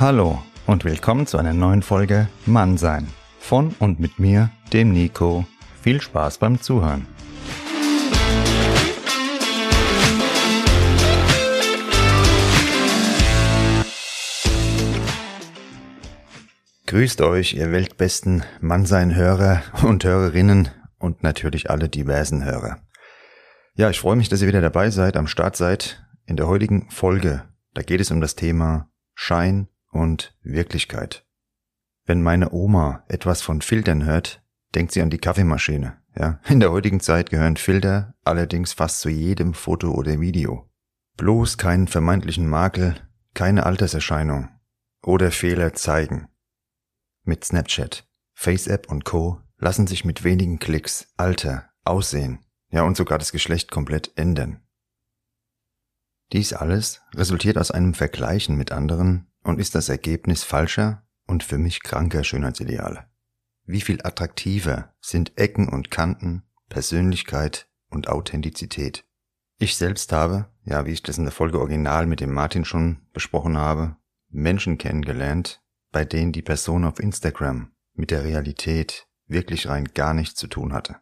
Hallo und willkommen zu einer neuen Folge Mannsein. Von und mit mir, dem Nico. Viel Spaß beim Zuhören. Grüßt euch, ihr weltbesten Mannsein-Hörer und Hörerinnen und natürlich alle diversen Hörer. Ja, ich freue mich, dass ihr wieder dabei seid, am Start seid. In der heutigen Folge, da geht es um das Thema Schein und Wirklichkeit. Wenn meine Oma etwas von Filtern hört, denkt sie an die Kaffeemaschine. Ja, in der heutigen Zeit gehören Filter allerdings fast zu jedem Foto oder Video. Bloß keinen vermeintlichen Makel, keine Alterserscheinung oder Fehler zeigen. Mit Snapchat, FaceApp und Co. lassen sich mit wenigen Klicks Alter, Aussehen, ja und sogar das Geschlecht komplett ändern. Dies alles resultiert aus einem Vergleichen mit anderen und ist das Ergebnis falscher und für mich kranker Schönheitsideale. Wie viel attraktiver sind Ecken und Kanten, Persönlichkeit und Authentizität. Ich selbst habe, ja, wie ich das in der Folge Original mit dem Martin schon besprochen habe, Menschen kennengelernt, bei denen die Person auf Instagram mit der Realität wirklich rein gar nichts zu tun hatte.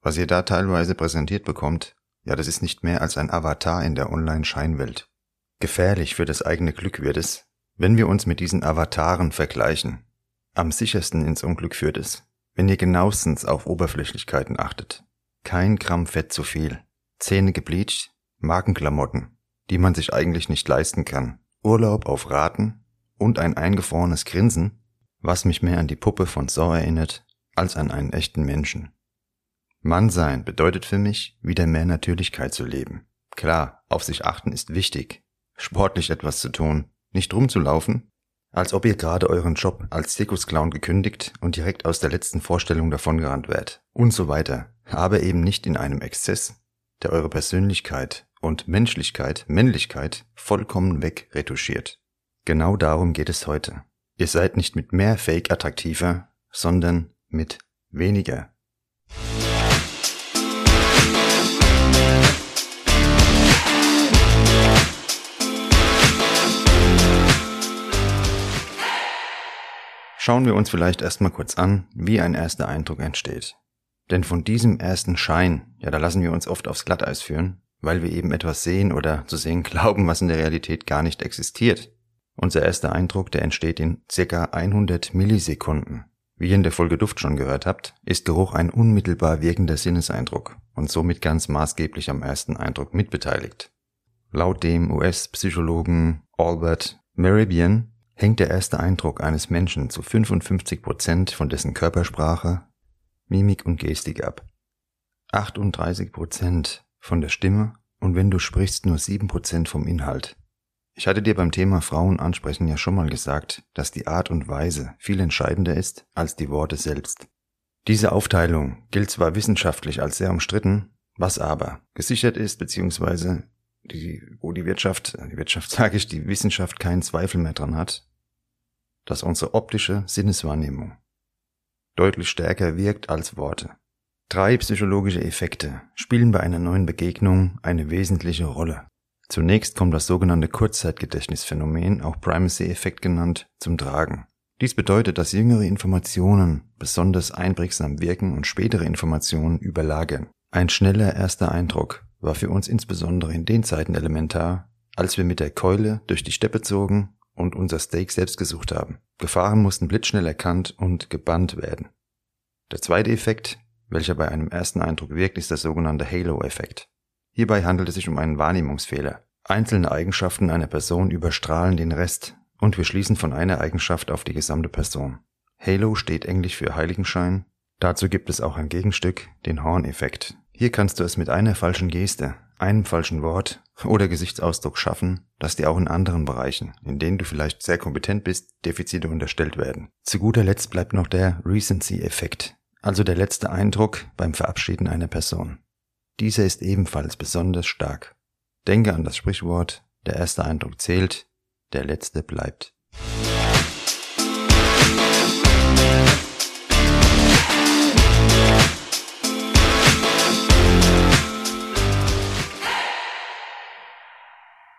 Was ihr da teilweise präsentiert bekommt, ja, das ist nicht mehr als ein Avatar in der Online-Scheinwelt. Gefährlich für das eigene Glück wird es, wenn wir uns mit diesen Avataren vergleichen, am sichersten ins Unglück führt es, wenn ihr genauestens auf Oberflächlichkeiten achtet. Kein Gramm Fett zu viel, Zähne gebleached, Markenklamotten, die man sich eigentlich nicht leisten kann, Urlaub auf Raten und ein eingefrorenes Grinsen, was mich mehr an die Puppe von Saw erinnert, als an einen echten Menschen. Mann sein bedeutet für mich, wieder mehr Natürlichkeit zu leben. Klar, auf sich achten ist wichtig, sportlich etwas zu tun, nicht rumzulaufen, als ob ihr gerade euren Job als Zirkusclown gekündigt und direkt aus der letzten Vorstellung davongerannt wärt und so weiter, aber eben nicht in einem Exzess, der eure Persönlichkeit und Menschlichkeit, Männlichkeit vollkommen wegretuschiert. Genau darum geht es heute. Ihr seid nicht mit mehr Fake attraktiver, sondern mit weniger. Schauen wir uns vielleicht erstmal kurz an, wie ein erster Eindruck entsteht. Denn von diesem ersten Schein, ja, da lassen wir uns oft aufs Glatteis führen, weil wir eben etwas sehen oder zu sehen glauben, was in der Realität gar nicht existiert. Unser erster Eindruck, der entsteht in circa 100 Millisekunden. Wie ihr in der Folge Duft schon gehört habt, ist Geruch ein unmittelbar wirkender Sinneseindruck und somit ganz maßgeblich am ersten Eindruck mitbeteiligt. Laut dem US-Psychologen Albert Meribian hängt der erste Eindruck eines Menschen zu 55 Prozent von dessen Körpersprache, Mimik und Gestik ab. 38 Prozent von der Stimme und wenn du sprichst nur 7 Prozent vom Inhalt. Ich hatte dir beim Thema Frauen ansprechen ja schon mal gesagt, dass die Art und Weise viel entscheidender ist als die Worte selbst. Diese Aufteilung gilt zwar wissenschaftlich als sehr umstritten, was aber gesichert ist bzw die, wo die Wirtschaft, die Wirtschaft sage ich, die Wissenschaft keinen Zweifel mehr dran hat, dass unsere optische Sinneswahrnehmung deutlich stärker wirkt als Worte. Drei psychologische Effekte spielen bei einer neuen Begegnung eine wesentliche Rolle. Zunächst kommt das sogenannte Kurzzeitgedächtnisphänomen, auch Primacy-Effekt genannt, zum Tragen. Dies bedeutet, dass jüngere Informationen besonders einprägsam wirken und spätere Informationen überlagern. Ein schneller erster Eindruck war für uns insbesondere in den Zeiten elementar, als wir mit der Keule durch die Steppe zogen und unser Steak selbst gesucht haben. Gefahren mussten blitzschnell erkannt und gebannt werden. Der zweite Effekt, welcher bei einem ersten Eindruck wirkt, ist der sogenannte Halo-Effekt. Hierbei handelt es sich um einen Wahrnehmungsfehler. Einzelne Eigenschaften einer Person überstrahlen den Rest und wir schließen von einer Eigenschaft auf die gesamte Person. Halo steht englisch für Heiligenschein. Dazu gibt es auch ein Gegenstück, den Horn-Effekt. Hier kannst du es mit einer falschen Geste, einem falschen Wort oder Gesichtsausdruck schaffen, dass dir auch in anderen Bereichen, in denen du vielleicht sehr kompetent bist, Defizite unterstellt werden. Zu guter Letzt bleibt noch der Recency-Effekt, also der letzte Eindruck beim Verabschieden einer Person. Dieser ist ebenfalls besonders stark. Denke an das Sprichwort, der erste Eindruck zählt, der letzte bleibt.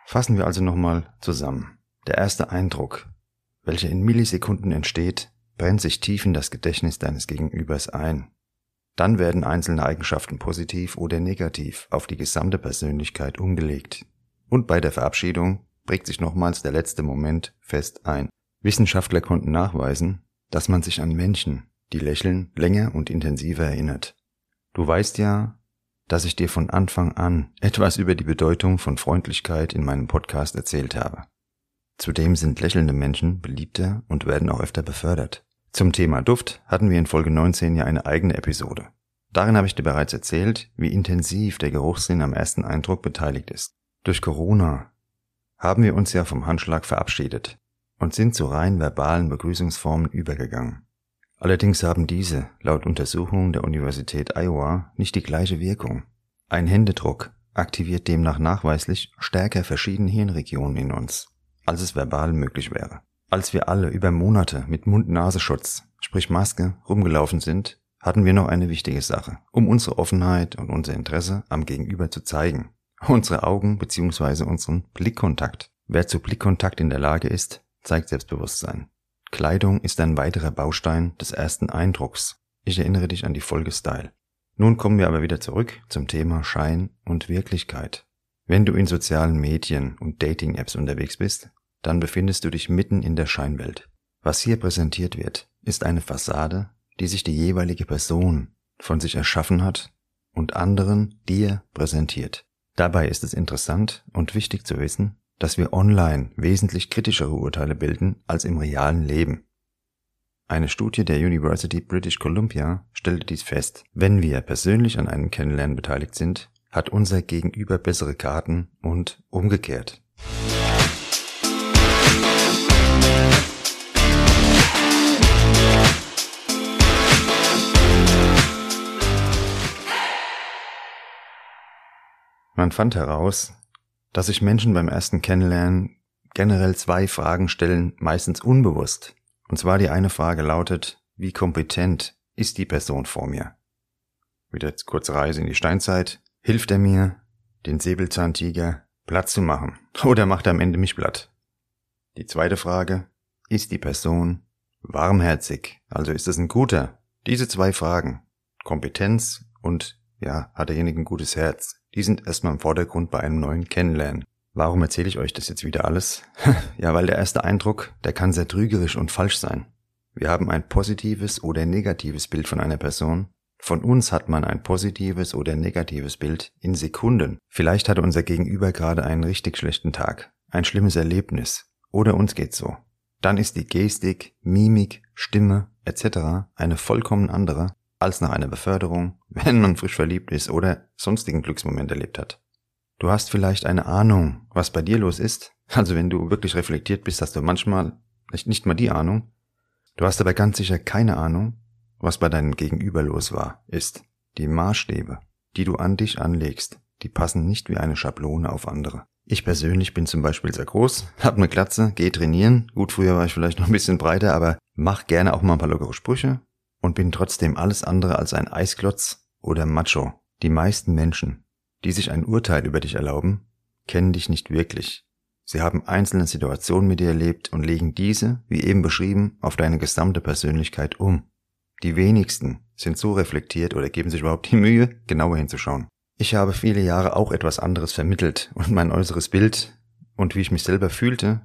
Fassen wir also nochmal zusammen. Der erste Eindruck, welcher in Millisekunden entsteht, brennt sich tief in das Gedächtnis deines Gegenübers ein. Dann werden einzelne Eigenschaften positiv oder negativ auf die gesamte Persönlichkeit umgelegt. Und bei der Verabschiedung prägt sich nochmals der letzte Moment fest ein. Wissenschaftler konnten nachweisen, dass man sich an Menschen, die lächeln, länger und intensiver erinnert. Du weißt ja, dass ich dir von Anfang an etwas über die Bedeutung von Freundlichkeit in meinem Podcast erzählt habe. Zudem sind lächelnde Menschen beliebter und werden auch öfter befördert. Zum Thema Duft hatten wir in Folge 19 ja eine eigene Episode. Darin habe ich dir bereits erzählt, wie intensiv der Geruchssinn am ersten Eindruck beteiligt ist. Durch Corona haben wir uns ja vom Handschlag verabschiedet und sind zu rein verbalen Begrüßungsformen übergegangen. Allerdings haben diese, laut Untersuchungen der Universität Iowa, nicht die gleiche Wirkung. Ein Händedruck aktiviert demnach nachweislich stärker verschiedene Hirnregionen in uns, als es verbal möglich wäre. Als wir alle über Monate mit Mund-Nasenschutz, sprich Maske, rumgelaufen sind, hatten wir noch eine wichtige Sache, um unsere Offenheit und unser Interesse am Gegenüber zu zeigen. Unsere Augen bzw. unseren Blickkontakt. Wer zu Blickkontakt in der Lage ist, zeigt Selbstbewusstsein. Kleidung ist ein weiterer Baustein des ersten Eindrucks. Ich erinnere dich an die Folge Style. Nun kommen wir aber wieder zurück zum Thema Schein und Wirklichkeit. Wenn du in sozialen Medien und Dating-Apps unterwegs bist, dann befindest du dich mitten in der Scheinwelt. Was hier präsentiert wird, ist eine Fassade, die sich die jeweilige Person von sich erschaffen hat und anderen dir präsentiert. Dabei ist es interessant und wichtig zu wissen, dass wir online wesentlich kritischere Urteile bilden als im realen Leben. Eine Studie der University British Columbia stellte dies fest. Wenn wir persönlich an einem Kennenlernen beteiligt sind, hat unser Gegenüber bessere Karten und umgekehrt. Man fand heraus, dass sich Menschen beim ersten Kennenlernen generell zwei Fragen stellen, meistens unbewusst. Und zwar die eine Frage lautet, wie kompetent ist die Person vor mir? Wieder kurze Reise in die Steinzeit. Hilft er mir, den Säbelzahntiger platt zu machen? Oder macht er am Ende mich platt? Die zweite Frage, ist die Person warmherzig? Also ist es ein guter? Diese zwei Fragen, Kompetenz und ja, hat derjenige ein gutes Herz? Die sind erstmal im Vordergrund bei einem neuen Kennenlernen. Warum erzähle ich euch das jetzt wieder alles? ja, weil der erste Eindruck, der kann sehr trügerisch und falsch sein. Wir haben ein positives oder negatives Bild von einer Person. Von uns hat man ein positives oder negatives Bild in Sekunden. Vielleicht hatte unser Gegenüber gerade einen richtig schlechten Tag, ein schlimmes Erlebnis oder uns geht's so. Dann ist die Gestik, Mimik, Stimme etc. eine vollkommen andere als nach einer Beförderung, wenn man frisch verliebt ist oder sonstigen Glücksmoment erlebt hat. Du hast vielleicht eine Ahnung, was bei dir los ist. Also wenn du wirklich reflektiert bist, hast du manchmal nicht, mal die Ahnung. Du hast aber ganz sicher keine Ahnung, was bei deinem Gegenüber los war, ist. Die Maßstäbe, die du an dich anlegst, die passen nicht wie eine Schablone auf andere. Ich persönlich bin zum Beispiel sehr groß, hab eine Glatze, geh trainieren. Gut, früher war ich vielleicht noch ein bisschen breiter, aber mach gerne auch mal ein paar lockere Sprüche, und bin trotzdem alles andere als ein Eisklotz oder Macho. Die meisten Menschen, die sich ein Urteil über dich erlauben, kennen dich nicht wirklich. Sie haben einzelne Situationen mit dir erlebt und legen diese, wie eben beschrieben, auf deine gesamte Persönlichkeit um. Die wenigsten sind so reflektiert oder geben sich überhaupt die Mühe, genauer hinzuschauen. Ich habe viele Jahre auch etwas anderes vermittelt und mein äußeres Bild und wie ich mich selber fühlte,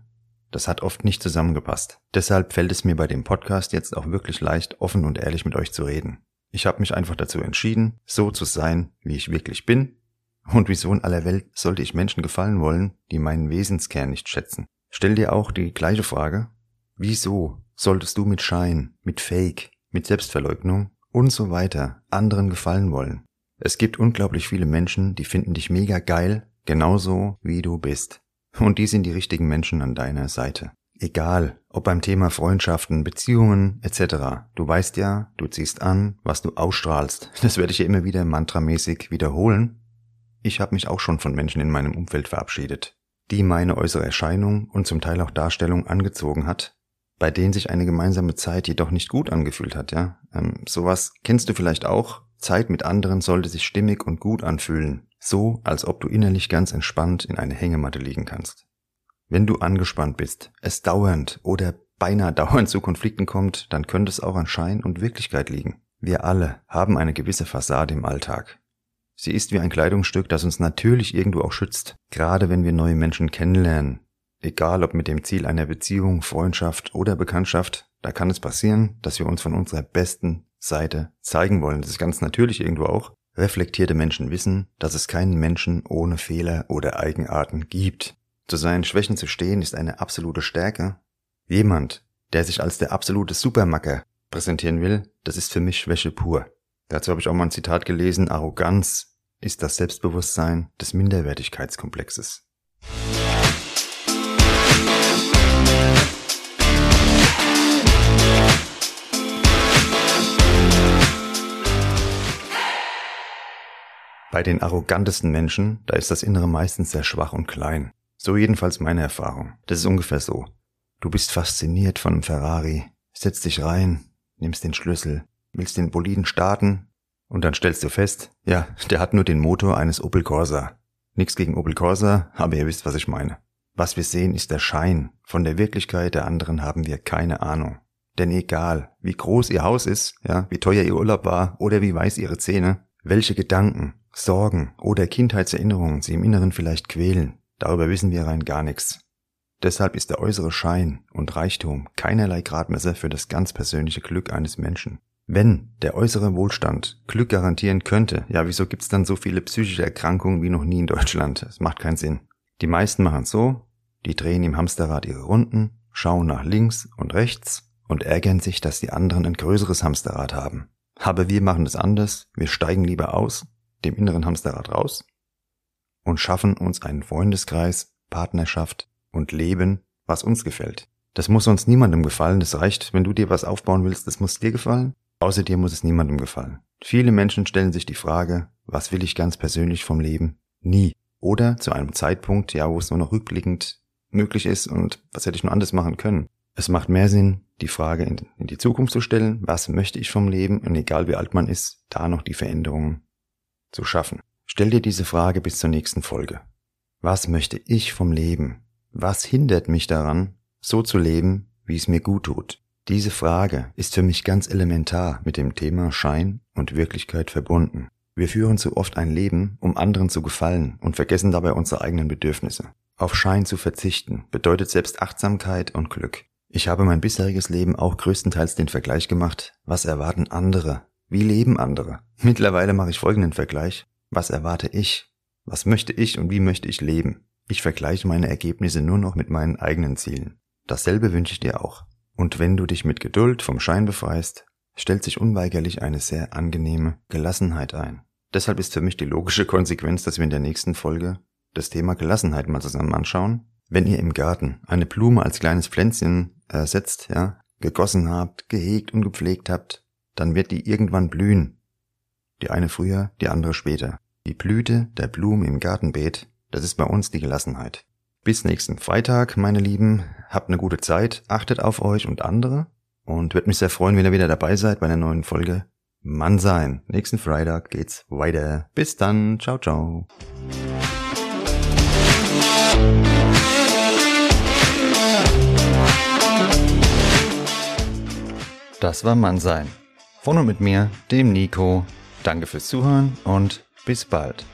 das hat oft nicht zusammengepasst. Deshalb fällt es mir bei dem Podcast jetzt auch wirklich leicht, offen und ehrlich mit euch zu reden. Ich habe mich einfach dazu entschieden, so zu sein, wie ich wirklich bin. Und wieso in aller Welt sollte ich Menschen gefallen wollen, die meinen Wesenskern nicht schätzen? Stell dir auch die gleiche Frage. Wieso solltest du mit Schein, mit Fake, mit Selbstverleugnung und so weiter anderen gefallen wollen? Es gibt unglaublich viele Menschen, die finden dich mega geil, genauso wie du bist. Und die sind die richtigen Menschen an deiner Seite. Egal, ob beim Thema Freundschaften, Beziehungen etc. Du weißt ja, du ziehst an, was du ausstrahlst. Das werde ich ja immer wieder mantramäßig wiederholen. Ich habe mich auch schon von Menschen in meinem Umfeld verabschiedet, die meine äußere Erscheinung und zum Teil auch Darstellung angezogen hat, bei denen sich eine gemeinsame Zeit jedoch nicht gut angefühlt hat, ja. Ähm, sowas kennst du vielleicht auch. Zeit mit anderen sollte sich stimmig und gut anfühlen, so als ob du innerlich ganz entspannt in eine Hängematte liegen kannst. Wenn du angespannt bist, es dauernd oder beinahe dauernd zu Konflikten kommt, dann könnte es auch an Schein und Wirklichkeit liegen. Wir alle haben eine gewisse Fassade im Alltag. Sie ist wie ein Kleidungsstück, das uns natürlich irgendwo auch schützt, gerade wenn wir neue Menschen kennenlernen. Egal ob mit dem Ziel einer Beziehung, Freundschaft oder Bekanntschaft, da kann es passieren, dass wir uns von unserer besten Seite zeigen wollen. Das ist ganz natürlich irgendwo auch. Reflektierte Menschen wissen, dass es keinen Menschen ohne Fehler oder Eigenarten gibt. Zu seinen Schwächen zu stehen ist eine absolute Stärke. Jemand, der sich als der absolute Supermacker präsentieren will, das ist für mich Schwäche pur. Dazu habe ich auch mal ein Zitat gelesen, Arroganz ist das Selbstbewusstsein des Minderwertigkeitskomplexes. Bei den arrogantesten Menschen, da ist das Innere meistens sehr schwach und klein. So jedenfalls meine Erfahrung. Das ist ungefähr so. Du bist fasziniert von einem Ferrari, setzt dich rein, nimmst den Schlüssel, willst den Boliden starten und dann stellst du fest, ja, der hat nur den Motor eines Opel Corsa. Nix gegen Opel Corsa, aber ihr wisst, was ich meine. Was wir sehen, ist der Schein. Von der Wirklichkeit der anderen haben wir keine Ahnung. Denn egal, wie groß ihr Haus ist, ja, wie teuer ihr Urlaub war oder wie weiß ihre Zähne, welche Gedanken, Sorgen oder Kindheitserinnerungen sie im Inneren vielleicht quälen, darüber wissen wir rein gar nichts. Deshalb ist der äußere Schein und Reichtum keinerlei Gradmesser für das ganz persönliche Glück eines Menschen. Wenn der äußere Wohlstand Glück garantieren könnte, ja, wieso gibt's dann so viele psychische Erkrankungen wie noch nie in Deutschland? Es macht keinen Sinn. Die meisten machen so, die drehen im Hamsterrad ihre Runden, schauen nach links und rechts und ärgern sich, dass die anderen ein größeres Hamsterrad haben. Aber wir machen es anders, wir steigen lieber aus dem inneren Hamsterrad raus und schaffen uns einen Freundeskreis, Partnerschaft und Leben, was uns gefällt. Das muss uns niemandem gefallen. Das reicht, wenn du dir was aufbauen willst, das muss dir gefallen. Außer dir muss es niemandem gefallen. Viele Menschen stellen sich die Frage, was will ich ganz persönlich vom Leben? Nie. Oder zu einem Zeitpunkt, ja, wo es nur noch rückblickend möglich ist und was hätte ich nur anders machen können. Es macht mehr Sinn, die Frage in, in die Zukunft zu stellen, was möchte ich vom Leben und egal wie alt man ist, da noch die Veränderungen zu schaffen. Stell dir diese Frage bis zur nächsten Folge. Was möchte ich vom Leben? Was hindert mich daran, so zu leben, wie es mir gut tut? Diese Frage ist für mich ganz elementar mit dem Thema Schein und Wirklichkeit verbunden. Wir führen zu oft ein Leben, um anderen zu gefallen und vergessen dabei unsere eigenen Bedürfnisse. Auf Schein zu verzichten bedeutet selbst Achtsamkeit und Glück. Ich habe mein bisheriges Leben auch größtenteils den Vergleich gemacht, was erwarten andere wie leben andere? Mittlerweile mache ich folgenden Vergleich. Was erwarte ich? Was möchte ich und wie möchte ich leben? Ich vergleiche meine Ergebnisse nur noch mit meinen eigenen Zielen. Dasselbe wünsche ich dir auch. Und wenn du dich mit Geduld vom Schein befreist, stellt sich unweigerlich eine sehr angenehme Gelassenheit ein. Deshalb ist für mich die logische Konsequenz, dass wir in der nächsten Folge das Thema Gelassenheit mal zusammen anschauen. Wenn ihr im Garten eine Blume als kleines Pflänzchen äh, setzt, ja, gegossen habt, gehegt und gepflegt habt, dann wird die irgendwann blühen. Die eine früher, die andere später. Die Blüte der Blumen im Gartenbeet, das ist bei uns die Gelassenheit. Bis nächsten Freitag, meine Lieben. Habt eine gute Zeit, achtet auf euch und andere und würde mich sehr freuen, wenn ihr wieder dabei seid bei einer neuen Folge Mann sein. Nächsten Freitag geht's weiter. Bis dann. Ciao, ciao. Das war Mann sein Von und mit mir, dem Nico. Danke fürs Zuhören und bis bald.